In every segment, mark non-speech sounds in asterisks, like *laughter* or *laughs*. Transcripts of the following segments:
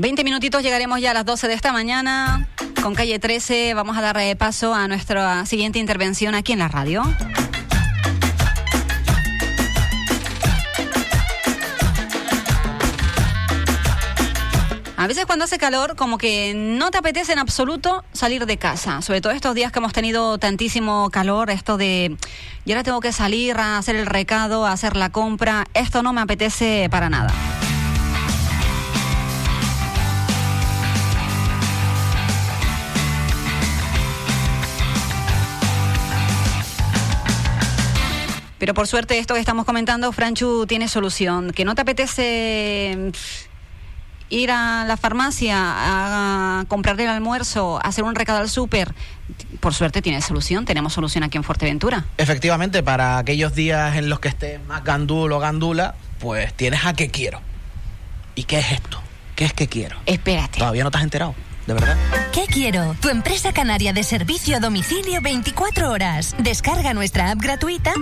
20 minutitos llegaremos ya a las 12 de esta mañana. Con calle 13 vamos a dar eh, paso a nuestra siguiente intervención aquí en la radio. A veces cuando hace calor, como que no te apetece en absoluto salir de casa. Sobre todo estos días que hemos tenido tantísimo calor, esto de, y ahora tengo que salir a hacer el recado, a hacer la compra. Esto no me apetece para nada. Pero por suerte esto que estamos comentando, Franchu tiene solución. Que no te apetece ir a la farmacia a comprarle el almuerzo, hacer un recado al súper, por suerte tiene solución, tenemos solución aquí en Fuerteventura. Efectivamente, para aquellos días en los que estés más gandulo o gandula, pues tienes a qué quiero. ¿Y qué es esto? ¿Qué es que quiero? Espérate. ¿Todavía no te has enterado? ¿De verdad? ¿Qué quiero? Tu empresa canaria de servicio a domicilio 24 horas. Descarga nuestra app gratuita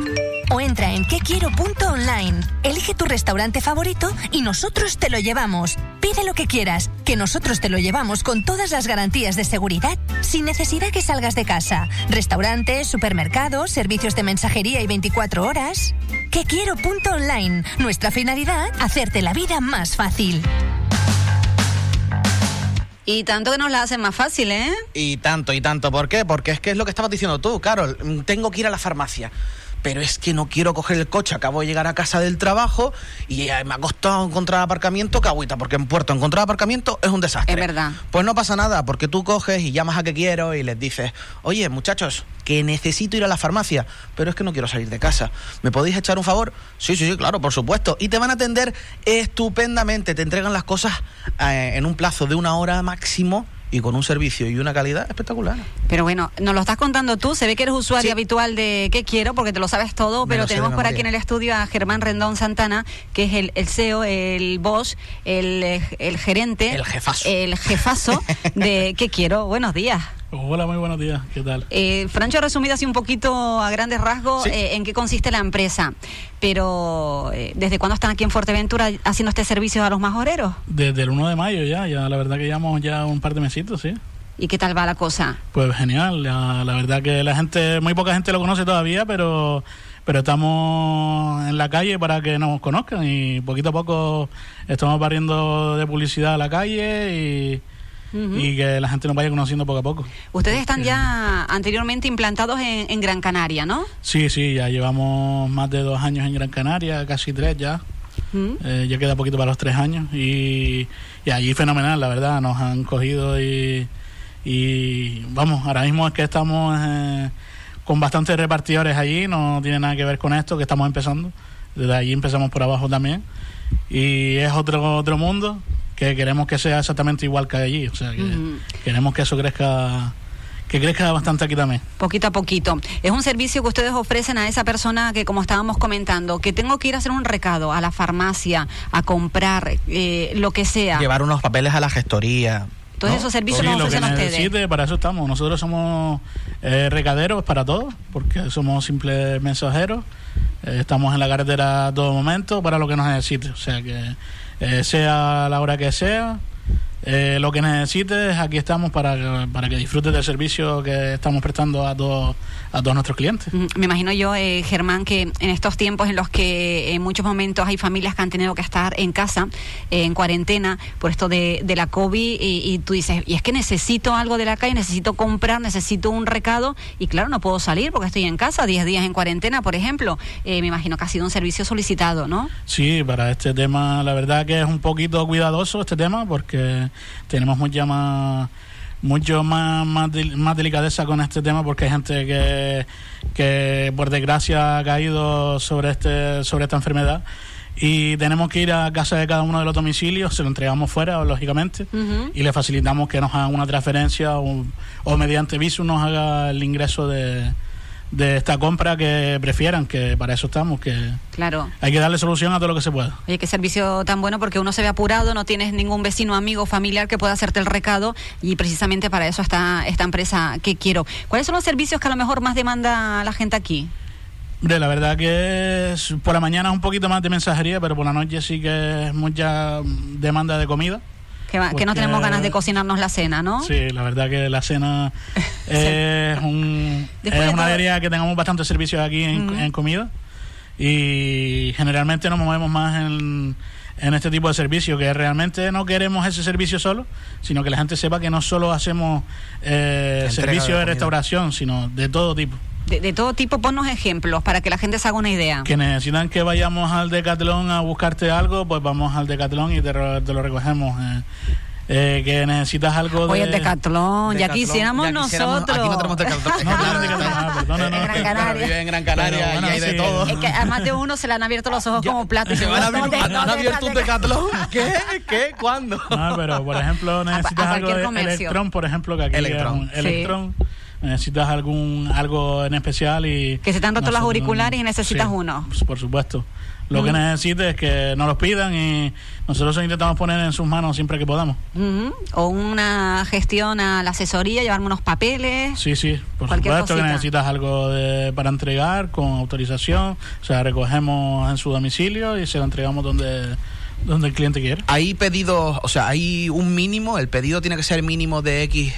o entra en quequiero.online. Elige tu restaurante favorito y nosotros te lo llevamos. Pide lo que quieras, que nosotros te lo llevamos con todas las garantías de seguridad, sin necesidad que salgas de casa. Restaurantes, supermercados, servicios de mensajería y 24 horas. Quequiero.online. Nuestra finalidad, hacerte la vida más fácil. Y tanto que nos la hacen más fácil, ¿eh? Y tanto, y tanto. ¿Por qué? Porque es que es lo que estabas diciendo tú, Carol. Tengo que ir a la farmacia pero es que no quiero coger el coche, acabo de llegar a casa del trabajo y me ha costado encontrar aparcamiento, agüita, porque en Puerto encontrar aparcamiento es un desastre. Es verdad. Pues no pasa nada, porque tú coges y llamas a que quiero y les dices, oye, muchachos, que necesito ir a la farmacia, pero es que no quiero salir de casa. ¿Me podéis echar un favor? Sí, sí, sí, claro, por supuesto. Y te van a atender estupendamente, te entregan las cosas eh, en un plazo de una hora máximo y con un servicio y una calidad espectacular. Pero bueno, nos lo estás contando tú, se ve que eres usuario habitual de ¿Qué quiero? porque te lo sabes todo, pero tenemos por aquí en el estudio a Germán Rendón Santana, que es el, el CEO, el boss, el, el gerente, el jefazo, el jefazo de ¿Qué quiero? Buenos días. Hola, muy buenos días. ¿Qué tal? Eh, Francho ha resumido así un poquito a grandes rasgos eh, en qué consiste la empresa. Pero, eh, ¿desde cuándo están aquí en Fuerteventura haciendo este servicio a los majoreros? Desde el 1 de mayo ya, ya la verdad que llevamos ya un par de mesitos, sí. ¿Y qué tal va la cosa? Pues genial, la, verdad que la gente, muy poca gente lo conoce todavía, pero pero estamos en la calle para que nos conozcan y poquito a poco estamos barriendo de publicidad a la calle y y que la gente nos vaya conociendo poco a poco. Ustedes están ya anteriormente implantados en, Gran Canaria, ¿no? Sí, sí, ya llevamos más de dos años en Gran Canaria, casi tres ya. Eh, ya queda poquito para los tres años y, allí fenomenal, la verdad, nos han cogido y, y vamos, ahora mismo es que estamos eh, con bastantes repartidores allí, no tiene nada que ver con esto, que estamos empezando, desde allí empezamos por abajo también y es otro, otro mundo, que queremos que sea exactamente igual que allí. O sea, que queremos que eso crezca que crezca bastante aquí también. Poquito a poquito. Es un servicio que ustedes ofrecen a esa persona que, como estábamos comentando, que tengo que ir a hacer un recado a la farmacia, a comprar eh, lo que sea. Llevar unos papeles a la gestoría. Todos esos servicios los ofrecen lo que necesite, para eso estamos. Nosotros somos eh, recaderos para todos, porque somos simples mensajeros. Eh, estamos en la carretera a todo momento para lo que nos necesite. O sea que eh, sea la hora que sea, eh, lo que necesites, aquí estamos para, para que disfrutes del servicio que estamos prestando a todos, a todos nuestros clientes. Me imagino yo, eh, Germán, que en estos tiempos en los que en muchos momentos hay familias que han tenido que estar en casa, en cuarentena, por esto de, de la COVID, y, tú dices, y es que necesito algo de la calle, necesito comprar, necesito un recado, y claro, no puedo salir porque estoy en casa, 10 días en cuarentena, por ejemplo. me imagino que ha sido un servicio solicitado, ¿no? Sí, para este tema, la verdad que es un poquito cuidadoso este tema, porque tenemos mucha más mucho más, más, más, delicadeza con este tema porque hay gente que, que por desgracia ha caído sobre este sobre esta enfermedad. Y tenemos que ir a casa de cada uno de los domicilios, se lo entregamos fuera, lógicamente, y le facilitamos que nos hagan una transferencia o, o mediante Visum nos haga el ingreso de, de esta compra que prefieran, que para eso estamos, que claro. hay que darle solución a todo lo que se pueda. Oye, qué servicio tan bueno porque uno se ve apurado, no tienes ningún vecino, amigo, familiar que pueda hacerte el recado y precisamente para eso está esta empresa que quiero. ¿Cuáles son los servicios que a lo mejor más demanda la gente aquí? De la verdad que es, por la mañana es un poquito más de mensajería, pero por la noche sí que es mucha demanda de comida. Que, va- que no tenemos ganas de cocinarnos la cena, ¿no? Sí, la verdad que la cena *laughs* es, un, es una todo- alegría que tengamos bastantes servicios aquí en, comida y generalmente nos movemos más en, en este tipo de servicio que realmente no queremos ese servicio solo, sino que la gente sepa que no solo hacemos eh, Entrega servicio de restauración, sino de todo tipo. De, de todo tipo, ponnos ejemplos para que la gente se haga una idea. Que necesitan que vayamos al Decathlon a buscarte algo, pues vamos al Decathlon y te, lo recogemos. eh. Eh, que necesitas algo de... Oye, el Decatlón, ya quisiéramos ya quisiéramos- nosotros. Aquí no tenemos Decathlon. No ah, perdona, no, En Gran Canaria. Vive en Gran Canaria Pero bueno, y hay de todo. Es que a más de uno se le han abierto los ojos Ya- como platos. y ¿Se van a abrir- ¿dónde- han- abierto un Decathlon? ¿Qué? ¿Qué? ¿Cuándo? No, pero por ejemplo necesitas a algo de comercio. Electron, por ejemplo, que aquí Electron. es un Sí. Electron. Necesitas algún algo en especial y Que se te han roto los nosotros- auriculares y necesitas Sí, uno. pues, Por supuesto. Lo que Mm. necesites es que nos los pidan y nosotros los intentamos poner en sus manos siempre que podamos. O una gestión a la asesoría, llevarme unos papeles. Sí, sí, por Cualquier supuesto que necesitas algo de- para entregar con autorización. O sea, recogemos en su domicilio y se lo entregamos donde, donde el cliente quiera. Hay pedidos, o sea, hay un mínimo, el pedido tiene que ser mínimo de X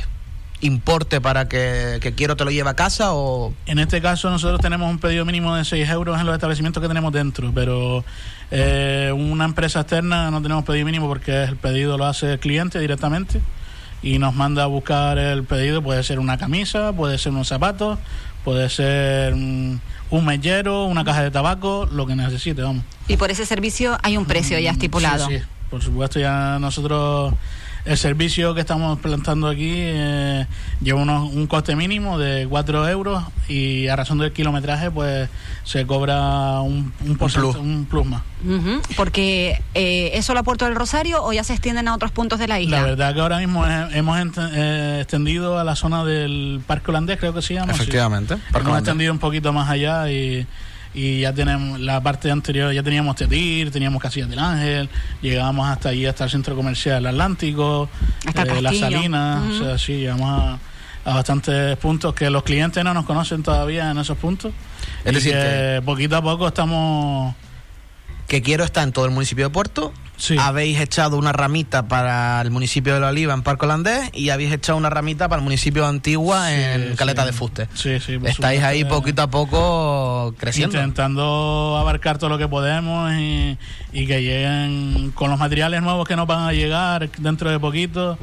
importe para que, que quiero te lo lleve a casa o... En este caso nosotros tenemos un pedido mínimo de 6 euros en los establecimientos que tenemos dentro, pero eh, una empresa externa no tenemos pedido mínimo porque el pedido lo hace el cliente directamente y nos manda a buscar el pedido, puede ser una camisa, puede ser unos zapatos, puede ser mm, un mellero, una caja de tabaco, lo que necesite, vamos. Y por ese servicio hay un precio ya estipulado. Sí, sí, por supuesto, ya nosotros el servicio que estamos plantando aquí eh, lleva unos- un coste mínimo de 4 euros y a razón del kilometraje pues se cobra un, un, porcent- plus. un plus más. Ujú. Porque eh, ¿es solo a Puerto del Rosario o ya se extienden a otros puntos de la isla? La verdad que ahora mismo hemos ent- eh, extendido a la zona del Parque Holandés, creo que se llama. sí. Efectivamente. Parque Hemos Holandés. extendido un poquito más allá y, y ya tenemos la parte anterior, ya teníamos Tetir, teníamos Casillas del Ángel, llegábamos hasta allí, hasta el centro comercial Atlántico, eh, Las. Salinas, o sea, sí, llegamos a, a bastantes puntos que los clientes no nos conocen todavía en esos puntos. Es y decir, que poquito a poco estamos... Que quiero está en todo el municipio de Puerto. Sí. Habéis echado una ramita para el municipio de La Oliva en Parque Holandés y habéis echado una ramita para el municipio de Antigua Sí, en Caleta sí. de Fuste. Sí, sí, Estáis supuesto, ahí eh, poquito a poco creciendo. Intentando abarcar todo lo que podemos y, y que lleguen con los materiales nuevos que nos van a llegar dentro de poquito.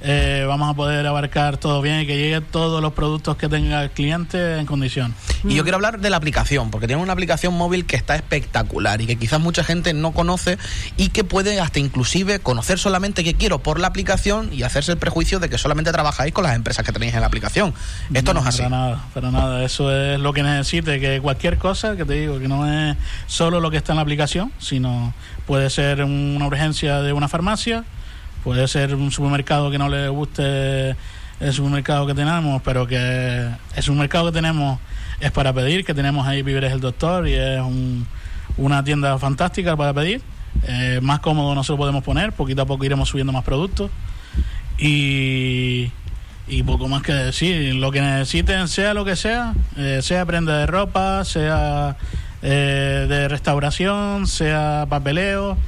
Eh, vamos a poder abarcar todo bien y que lleguen todos los productos que tenga el cliente en condición. Y yo quiero hablar de la aplicación, porque tiene una aplicación móvil que está espectacular y que quizás mucha gente no conoce y que puede hasta inclusive conocer solamente que quiero por la aplicación y hacerse el prejuicio de que solamente trabajáis con las empresas que tenéis en la aplicación. Esto no, es así. Para nada, para nada. Eso es lo que necesite, que cualquier cosa, que te digo, que no es solo lo que está en la aplicación, sino puede ser una urgencia de una farmacia, puede ser un supermercado que no le guste el supermercado que tenemos, pero que el supermercado que tenemos es para pedir, que tenemos ahí Víveres el Doctor y es un- una tienda fantástica para pedir. Eh, más cómodo no se lo podemos poner, poquito a poco iremos subiendo más productos. Y, y poco más que decir, lo que necesiten, sea lo que sea, eh, sea prenda de ropa, sea eh, de restauración, sea papeleo,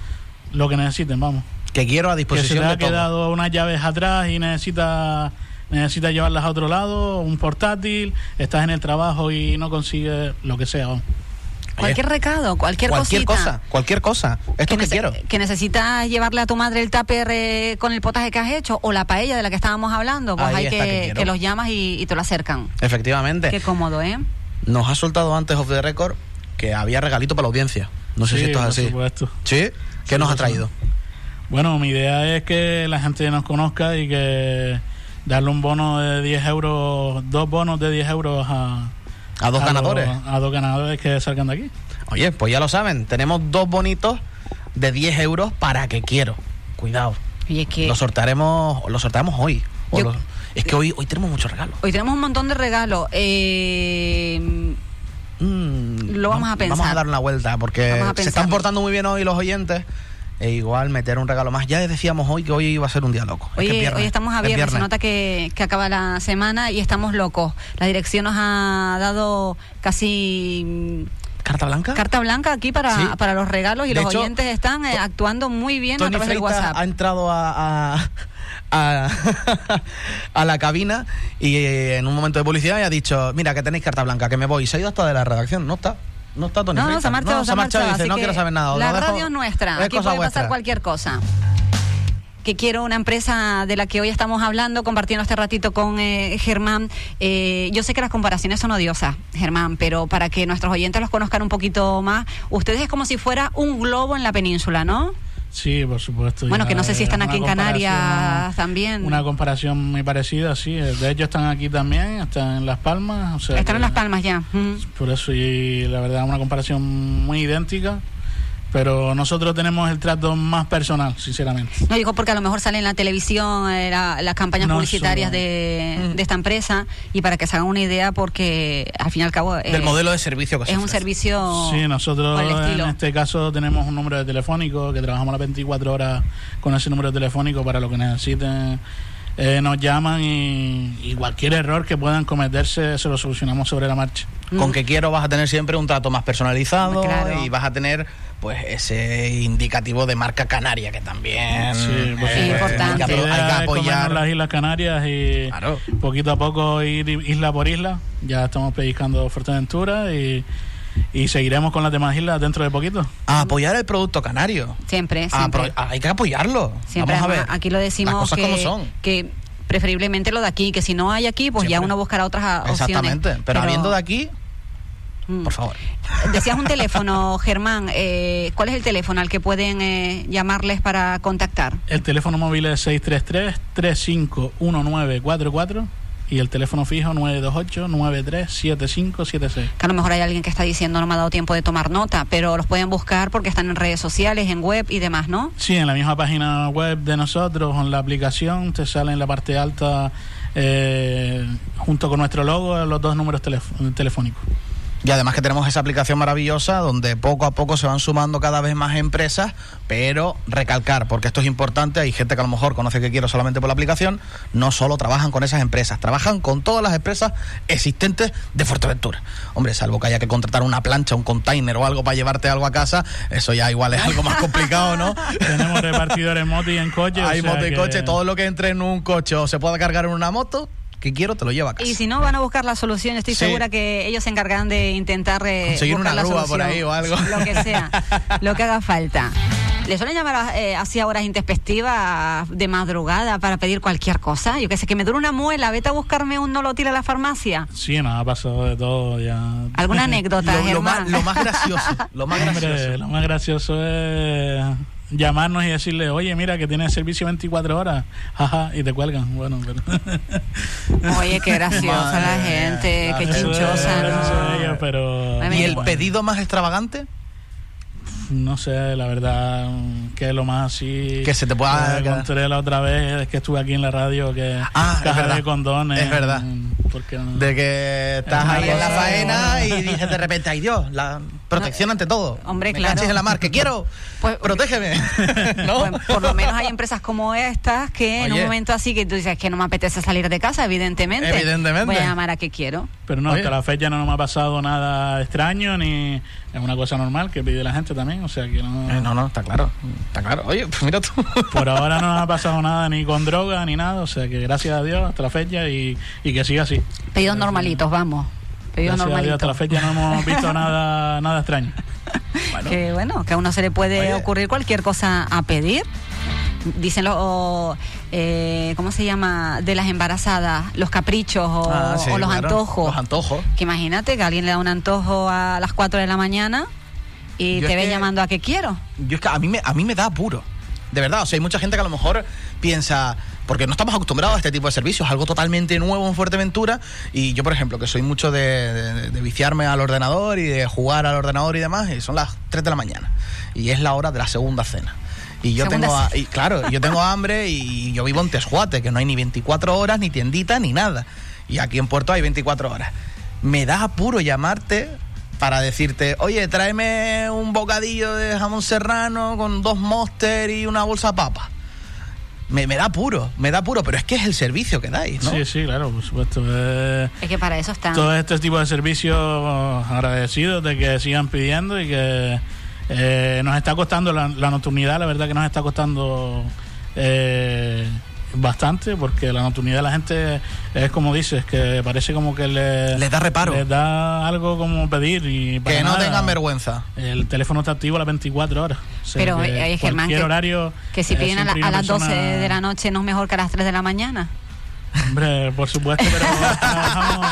lo que necesiten, vamos. Que quiero a Que se disposición te ha de todo. quedado unas llaves atrás y necesita necesita llevarlas a otro lado, un portátil, estás en el trabajo y no consigues lo que sea. Cualquier recado, cualquier, cualquier cosita. cosa, cualquier cosa. Esto que, nece- quiero. que necesitas llevarle a tu madre el tupper eh, con el potaje que has hecho o la paella de la que estábamos hablando, pues Ahí hay que que, que los llamas y, y te lo acercan. Efectivamente. Qué cómodo, ¿eh? Nos ha soltado antes off the record que había regalito para la audiencia. No sé Sí, si esto es por así. supuesto. ¿Sí? ¿Qué nos ha traído? Bueno, mi idea es que la gente nos conozca y que darle un bono de 10 euros, dos bonos de 10 euros a, A dos ganadores. a dos ganadores que salgan de aquí. Oye, pues ya lo saben. Tenemos dos bonitos de 10 euros para que quiero. Cuidado. Oye, es que Lo sortearemos, lo sorteamos hoy. O Yo- lo- es que hoy, hoy tenemos muchos regalos. hoy tenemos un montón de regalos. Eh, Mm, Lo vamos a Vamos pensar. a dar una vuelta porque Vamos se están portando muy bien hoy los oyentes. E igual meter un regalo más. Ya decíamos hoy que hoy iba a ser un día loco. Es que es Oye, viernes, hoy estamos a es viernes, se nota que, que acaba la semana y estamos locos. La dirección nos ha dado casi mm, ¿Carta blanca? Carta blanca aquí para, Sí. para los regalos y De los hecho, oyentes están eh, actuando muy bien a Tony través del WhatsApp. ha entrado a, a, *laughs* a- *laughs* a la cabina y eh, en un momento de publicidad y ha dicho, mira que tenéis carta blanca, que me voy. Se ha ido hasta de la redacción, no está. No está Tony No, no, Freitas. se ha marchado, se y dice, no quiero saber nada. La radio es nuestra. es Aquí puede pasar vuestra". cualquier cosa. Que quiero una empresa de la que hoy estamos hablando, compartiendo este ratito con eh, Germán. Eh, yo sé que las comparaciones son odiosas, Germán, pero para que nuestros oyentes los conozcan un poquito más, ustedes es como si fuera un globo en la península, ¿no? Sí, por supuesto. Bueno, que no sé si es están aquí en Canarias también. Una comparación muy parecida, sí. De hecho, están aquí también, están en Las Palmas. O sea Están en Las Palmas ya. Por eso, y la verdad, una comparación muy idéntica. Pero nosotros tenemos el trato más personal, sinceramente. No digo porque a lo mejor sale en la televisión eh, la- las campañas No publicitarias de, de esta empresa y para que se hagan una idea porque al fin y al cabo eh, Del modelo de servicio que se es un servicio Sí, nosotros en este caso tenemos un número de telefónico que trabajamos las 24 horas con ese número de telefónico para lo que necesiten. Eh, nos llaman y, y cualquier error que puedan cometerse se lo solucionamos sobre la marcha. Con que quiero vas a tener siempre un trato más personalizado Claro. y vas a tener pues ese indicativo de marca canaria que también Sí, pues, Sí, eh, importante. hay que, hay que es apoyar. las Islas Canarias y Claro. poquito a poco ir isla por isla. Ya estamos pellizcando Fuerteventura y, y seguiremos con las demás islas dentro de poquito. A apoyar el producto canario. siempre, siempre. hay que apoyarlo. Siempre, Vamos a ver. aquí lo decimos Las cosas que, como son. que preferiblemente lo de aquí, que si no hay aquí, pues ya uno buscará otras opciones. Exactamente. Pero, habiendo de aquí, Mm. por favor. *laughs* Decías un teléfono, Germán. Eh, ¿Cuál es el teléfono al que pueden eh, llamarles para contactar? El teléfono móvil es 633-351944 y el teléfono fijo 928-937576. Que a lo mejor hay alguien que está diciendo no me ha dado tiempo de tomar nota, pero los pueden buscar porque están en redes sociales, en web y demás, ¿no? Sí, en la misma página web de nosotros, en la aplicación, te sale en la parte alta, eh, junto con nuestro logo, los dos números telef- telefónicos. Y además que tenemos esa aplicación maravillosa donde poco a poco se van sumando cada vez más empresas, pero recalcar, porque esto es importante, hay gente que a lo mejor conoce que quiero solamente por la aplicación, no solo trabajan con esas empresas, trabajan con todas las empresas existentes de Fuerteventura. Hombre, salvo que haya que contratar una plancha, un container o algo para llevarte algo a casa, eso ya igual es algo más complicado, ¿no? *laughs* Tenemos repartidores moti en coche. o Hay sea moto y que- coche, todo lo que entre en un coche o se pueda cargar en una moto, que quiero te lo lleva a casa. Y si no, van a buscar la solución. Estoy Sí. segura que ellos se encargarán de intentar eh, Conseguir buscar una grúa por ahí o algo. Lo que sea, *laughs* lo que haga falta. ¿Le suelen llamar eh, así a horas intempestivas de madrugada para pedir cualquier cosa? Yo que sé, que me dure una muela, vete a buscarme un no lo tira a la farmacia. Sí, nos ha pasado de todo ya. ¿Alguna *laughs* anécdota, Lo, lo más, lo más gracioso, lo más *laughs* Hombre, gracioso. lo más gracioso es llamarnos y decirle, oye, mira que tiene servicio 24 horas, jaja, y te cuelgan. Bueno, pero... *laughs* Oye, qué graciosa la Madre gente, qué chinchosa, ¿no? ellos, pero... ¿Y el bueno, pedido más extravagante? No sé, la verdad, que es lo más así... Que se te pueda- que la otra vez, es que estuve aquí en la radio, que Ah, es caja verdad. de condones... Es verdad. Porque no- De que estás Es ahí en la faena y dices de repente, ay Dios, la protección ante todo. Hombre, Me claro. en la mar, que quiero, Pues- protégeme. *laughs* ¿No? Pues, por lo menos hay empresas como estas que en un momento así que tú dices que no me apetece salir de casa, evidentemente. Evidentemente. Voy a llamar a que quiero. Pero no, Oye. hasta la fecha no me ha pasado nada extraño, ni es una cosa normal que pide la gente también, o sea que no... Eh, no, no, está claro. Está claro. Oye, pues mira tú. *laughs* Por ahora no nos ha pasado nada ni con droga ni nada, o sea que gracias a Dios hasta la fecha y, y que siga así. Pedidos normalitos, vamos. Pedidos Gracias a Dios, hasta la normalitos. fecha no hemos visto *laughs* nada nada extraño. Que bueno, que a uno se le puede Oye. ocurrir cualquier cosa a pedir. Dicen los, eh, ¿cómo se llama? De las embarazadas, los caprichos o, Ah, sí, o los claro. antojos. Los antojos. Que imagínate que alguien le da un antojo a las 4 de la mañana y Yo te ve que- llamando a que quiero. Yo es que a mí me, a mí me da apuro. De verdad, o sea, hay mucha gente que a lo mejor piensa, porque no estamos acostumbrados a este tipo de servicios, algo totalmente nuevo en Fuerteventura. Y yo, por ejemplo, que soy mucho de, de- de viciarme al ordenador y de jugar al ordenador y demás, y son las 3 de la mañana. Y es la hora de la segunda cena. Y yo Segunda tengo, y claro, yo tengo hambre y yo vivo en Tesjuate, que no hay ni 24 horas, ni tiendita, ni nada. Y aquí en Puerto hay 24 horas. Me da apuro llamarte para decirte, oye, tráeme un bocadillo de jamón serrano con dos monster y una bolsa de papa. Me, me da puro, me da puro, pero es que es el servicio que dais, ¿no? Sí, sí, claro, por supuesto. Eh, Es que para eso están. todo este tipo de servicios agradecidos de que sigan pidiendo y que eh, nos está costando la, la nocturnidad, la verdad que nos está costando eh, bastante porque la nocturnidad de la gente es como dices, que parece como que le, Les da reparo. les da algo como pedir y para Que no nada. tengan vergüenza. El teléfono está activo a las 24 horas. O sea, Pero, que eh, Germán, cualquier que- horario Que si eh, piden a, la- a hay las 12 persona- de la noche no es mejor que a las 3 de la mañana. Hombre, por supuesto, pero trabajamos,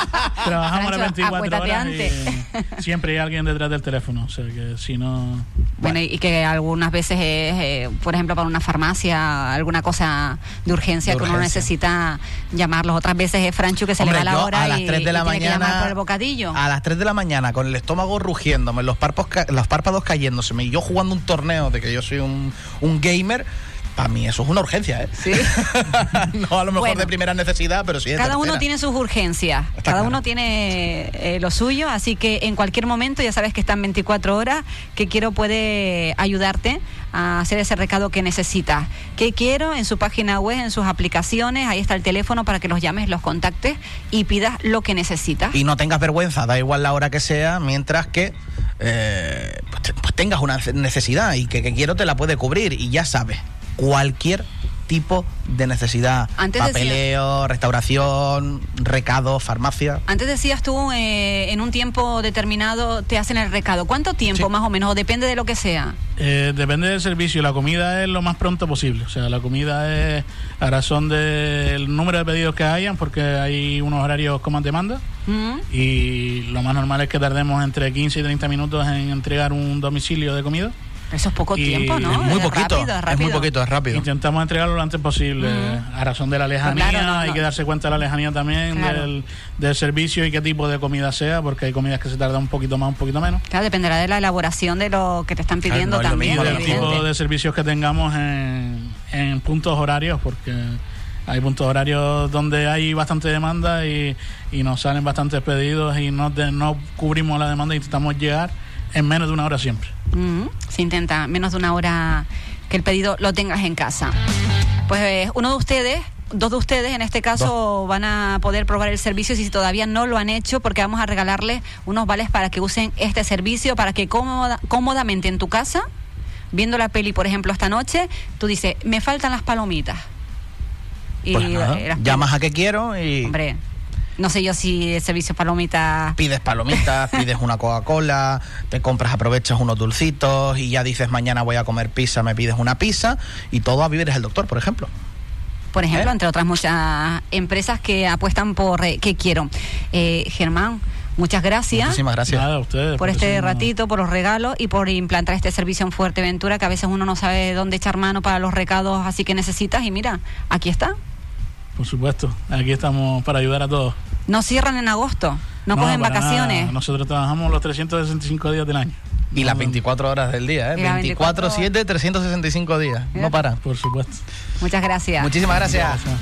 trabajamos las Francho, 24 acuéstate horas y siempre hay alguien detrás del teléfono. O sea, que si no... Bueno, y y que algunas veces es, eh, por ejemplo, para una farmacia, alguna cosa de urgencia De que uno necesita llamarlos. Otras veces es Franchu que se Hombre, le va la hora a las y, 3 de y la tiene que llamar mañana por el bocadillo. a las 3 de la mañana con el estómago rugiéndome, los párpados, los párpados cayéndoseme y yo jugando un torneo de que yo soy un, un gamer, para mí eso es una urgencia, ¿eh? Sí. *laughs* no a lo mejor Bueno. de primera necesidad, pero sí de Cada uno tiene sus urgencias, Está cada claro. uno tiene eh, lo suyo, así que en cualquier momento ya sabes que están 24 horas, que quiero puede ayudarte a hacer ese recado que necesitas. Que quiero en su página web, en sus aplicaciones, ahí está el teléfono para que los llames, los contactes y pidas lo que necesitas. Y no tengas vergüenza, da igual la hora que sea, mientras que eh, pues, pues tengas una necesidad y que, que quiero te la puede cubrir. Y ya sabes, cualquier tipo de necesidad, Antes papeleo, restauración, recado, farmacia. Antes decías tú, eh, en un tiempo determinado te hacen el recado. ¿Cuánto tiempo Sí. más o menos? O depende de lo que sea. Eh, depende del servicio. La comida es lo más pronto posible. O sea, la comida es a razón del número de pedidos que hayan, porque hay unos horarios como demanda. Y lo más normal es que tardemos entre 15 y 30 minutos en entregar un domicilio de comida. Eso es poco Y tiempo, ¿no? es muy poquito, rápido, es muy poquito, es rápido. Intentamos entregarlo lo antes posible, a razón de la lejanía. Pues claro, no, Hay no. que darse cuenta de la lejanía también Claro. del, del servicio y qué tipo de comida sea, porque hay comidas que se tardan un poquito más, un poquito menos. Claro, dependerá de la elaboración de lo que te están Claro, pidiendo también. y del tipo de servicios que tengamos en, en puntos horarios, porque hay puntos horarios donde hay bastante demanda y, y nos salen bastantes pedidos y no, de- no cubrimos la demanda, intentamos llegar en menos de una hora siempre. Mm, se intenta menos de una hora que el pedido lo tengas en casa. Pues eh, uno de ustedes, dos de ustedes en este caso van a poder probar el servicio si todavía no lo han hecho porque vamos a regalarles unos vales para que usen este servicio para que cómoda- cómodamente en tu casa, viendo la peli por ejemplo esta noche, tú dices, me faltan las palomitas. Y Pues nada, las llamas a que quiero y Hombre, no sé yo si el servicio palomitas pides palomitas, *laughs* pides una Coca-Cola, te compras, aprovechas unos dulcitos y ya dices mañana voy a comer pizza, me pides una pizza y todo a vivir es el doctor, por ejemplo. por ejemplo, ¿Eh? entre otras muchas empresas que apuestan por eh, qué quiero. Eh, Germán, muchas gracias Muchísimas gracias. Nada, a ustedes. por este no- ratito, por los regalos y por implantar este servicio en Fuerteventura, que a veces uno no sabe dónde echar mano para los recados así que necesitas. Y mira, aquí está. Por supuesto, aquí estamos para ayudar a todos. No cierran en agosto, no, cogen para vacaciones. nada. Nosotros trabajamos los 365 días del año. Y las No, 24 horas del día, ¿eh? Y las 24, 7, 365 días. No para. Por supuesto. Muchas gracias. Muchísimas gracias. Gracias.